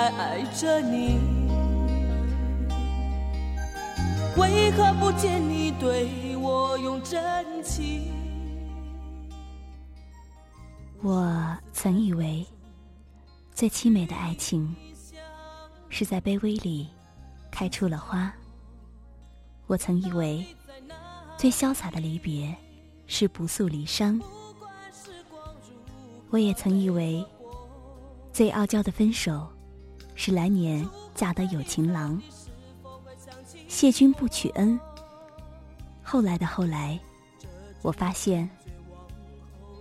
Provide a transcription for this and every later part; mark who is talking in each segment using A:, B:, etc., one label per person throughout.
A: 地来爱着你，为何不见你对我用真情？
B: 我曾以为，最凄美的爱情是在卑微里开出了花。我曾以为，最潇洒的离别是不诉离殇。我也曾以为，最傲娇的分手是来年嫁得有情郎。谢君不取恩。后来的后来，我发现。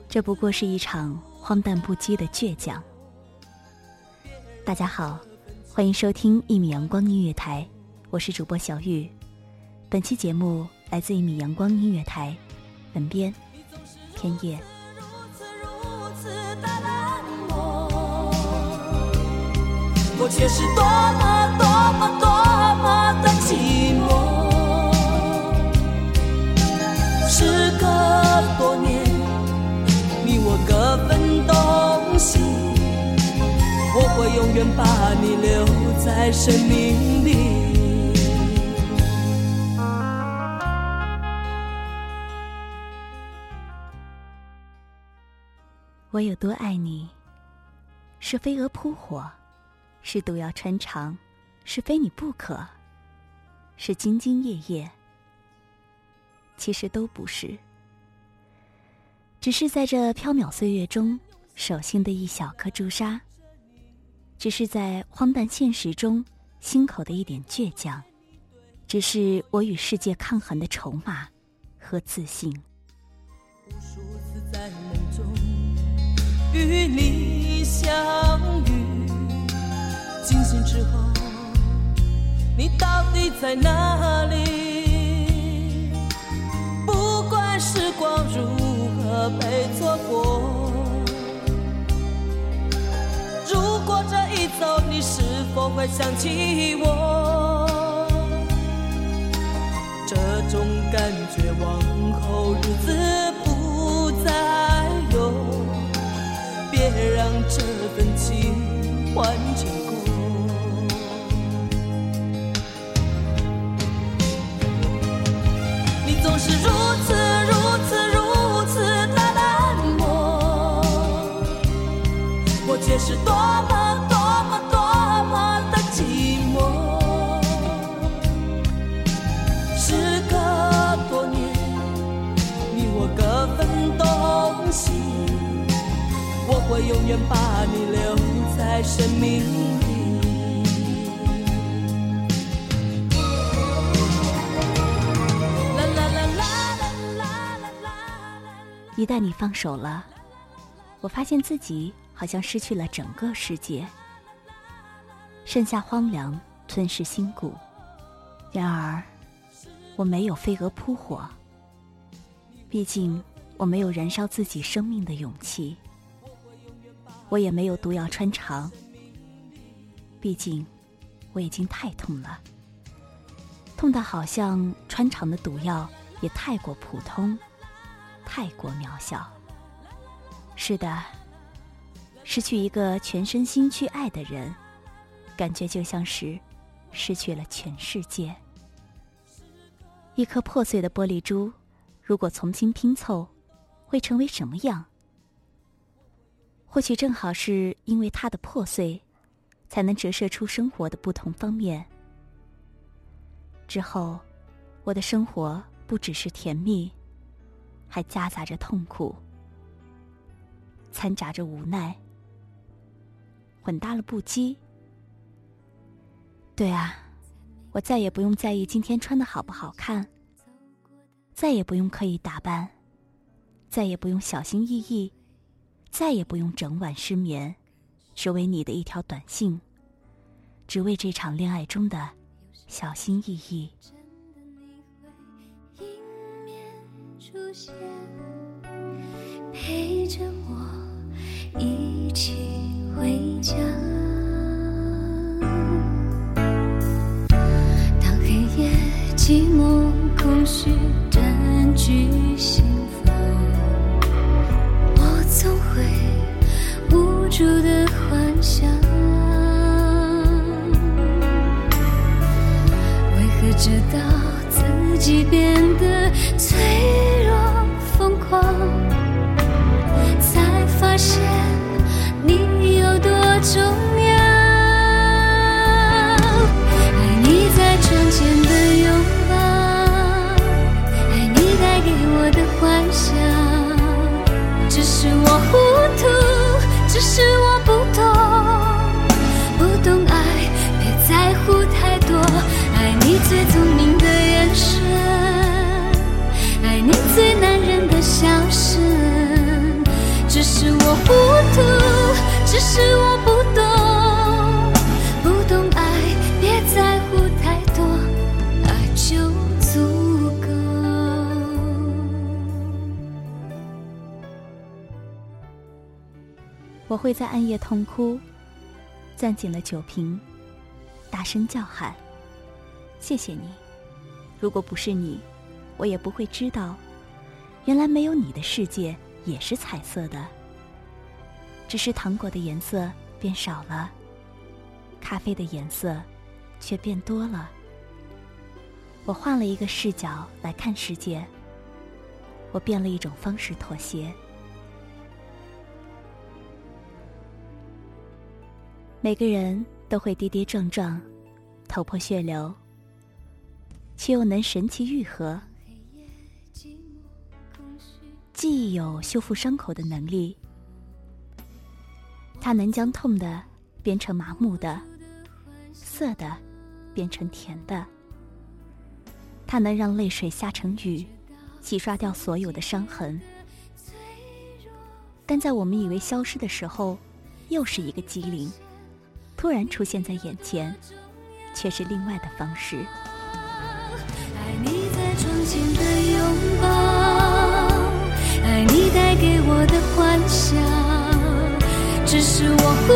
B: 这不过是一场荒诞不羁的倔强。大家好，欢迎收听一米阳光音乐台，我是主播小玉。本期节目来自一米阳光音乐台，本编天夜。
A: 却是多么多么多么的寂寞。时隔多年，你我各分东西，我会永远把你留在生命里。
B: 我有多爱你？是飞蛾扑火，是毒药穿肠，是非你不可，是兢兢业业。其实都不是，只是在这缥缈岁月中，手心的一小颗朱砂；只是在荒诞现实中，心口的一点倔强；只是我与世界抗衡的筹码和自信。
A: 无数次在梦中与你相遇，惊醒之后，你到底在哪里？不管时光如何被错过，如果这一走，你是否会想起我？这种感觉往后日子
B: 一旦你放手了，我发现自己好像失去了整个世界，剩下荒凉吞噬心骨。然而我没有飞蛾扑火，毕竟。我没有燃烧自己生命的勇气；我也没有毒药穿肠，毕竟我已经太痛了，痛的好像穿肠的毒药也太过普通。太过渺小。是的，失去一个全身心去爱的人，感觉就像是失去了全世界。一颗破碎的玻璃珠，如果重新拼凑，会成为什么样？或许正好是因为它的破碎，才能折射出生活的不同方面。之后，我的生活不只是甜蜜。还夹杂着痛苦，掺杂着无奈，混搭了不羁。对啊，我再也不用在意今天穿的好不好看，再也不用刻意打扮，再也不用小心翼翼，再也不用整晚失眠，只为你的一条短信，只为这场恋爱中的小心翼翼。
C: 陪着我一起回家。当黑夜寂寞空虚占据在窗前的拥抱，爱你带给我的幻想。只是我糊涂，只是我不懂，不懂爱，别在乎太多。爱你最聪明的眼神，爱你最男人的笑声。只是我糊涂，只是我不
B: 我会在暗夜痛哭，攥紧了酒瓶，大声叫喊：“谢谢你！如果不是你，我也不会知道，原来没有你的世界。”也是彩色的，只是糖果的颜色变少了，咖啡的颜色却变多了。我换了一个视角来看世界，我变了一种方式妥协。每个人都会跌跌撞撞，头破血流，却又能神奇愈合。记忆有修复伤口的能力，它能将痛的变成麻木的，涩的变成甜的。它能让泪水下成雨，洗刷掉所有的伤痕。但在我们以为消失的时候，又是一个机灵，突然出现在眼前，却是另外的方式。
C: 爱你在窗前的拥抱。爱你带给我的幻想，只是我不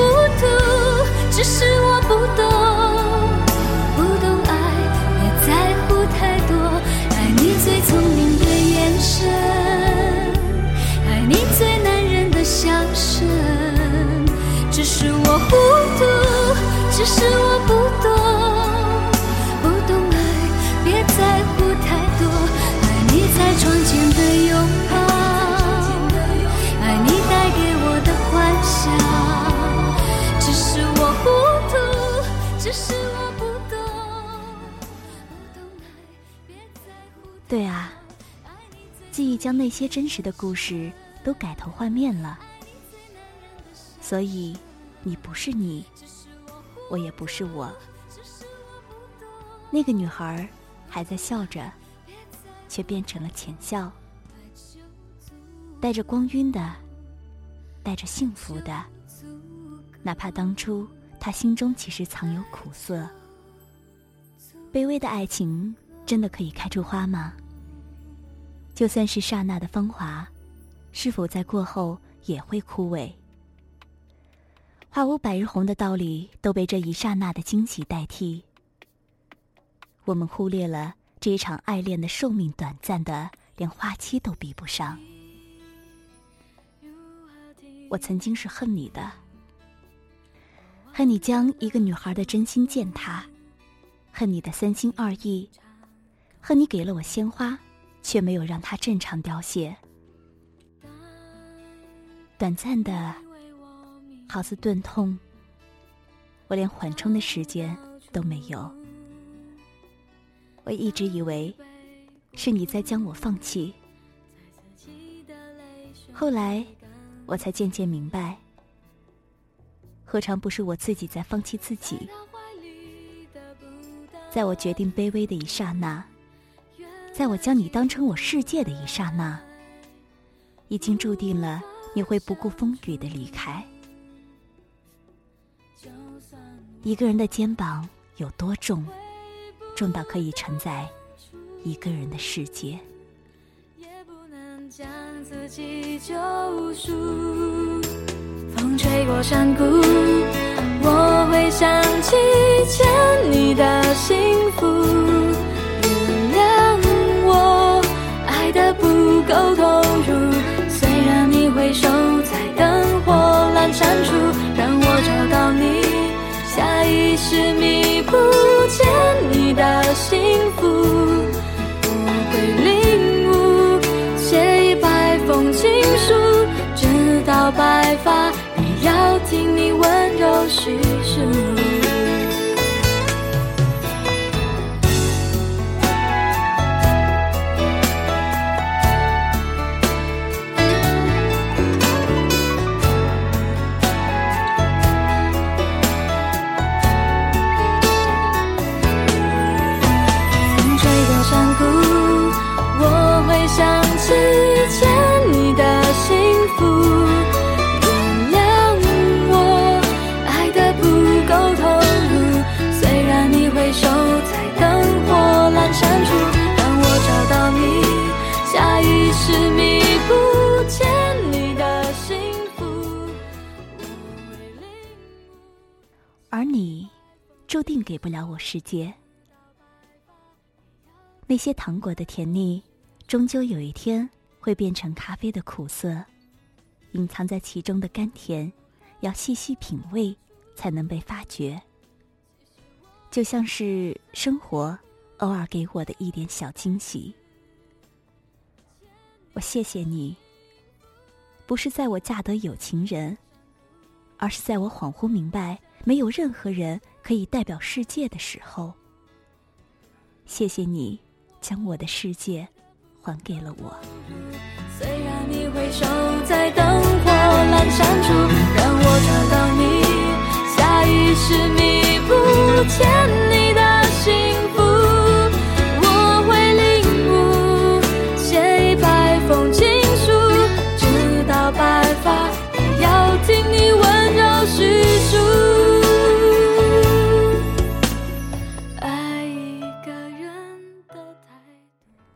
B: 将那些真实的故事都改头换面了，所以你不是你，我也不是我。那个女孩还在笑着，却变成了浅笑。带着光晕的，带着幸福的，哪怕当初她心中其实藏有苦涩。卑微的爱情真的可以开出花吗？就算是刹那的芳华，是否在过后也会枯萎？花无百日红的道理都被这一刹那的惊喜代替。我们忽略了这一场爱恋的寿命短暂的，连花期都比不上。我曾经是恨你的，恨你将一个女孩的真心践踏，恨你的三心二意，恨你给了我鲜花，却没有让它正常凋谢。短暂的，好似钝痛，我连缓冲的时间都没有。我一直以为，是你在将我放弃，后来。我才渐渐明白，何尝不是我自己在放弃自己？在我决定卑微的一刹那，在我将你当成我世界的一刹那，已经注定了你会不顾风雨的离开。一个人的肩膀有多重，重到可以承载一个人的世界。
C: 将自己救赎。风吹过山谷，我会想起欠你的幸福。不够投入，虽然你回首在灯火阑珊处，让我找到你，下意识迷而你，注
B: 定给不了我世界。那些糖果的甜腻，终究有一天会变成咖啡的苦涩。隐藏在其中的甘甜，要细细品味，才能被发觉。就像是生活偶尔给我的一点小惊喜。我谢谢你，不是在我嫁得有情人，而是在我恍惚明白。没有任何人可以代表世界的时候，谢谢你将我的世界还给了我。
C: 虽然你会守在灯火阑珊处，让我找到你，下意识弥补欠你的幸福。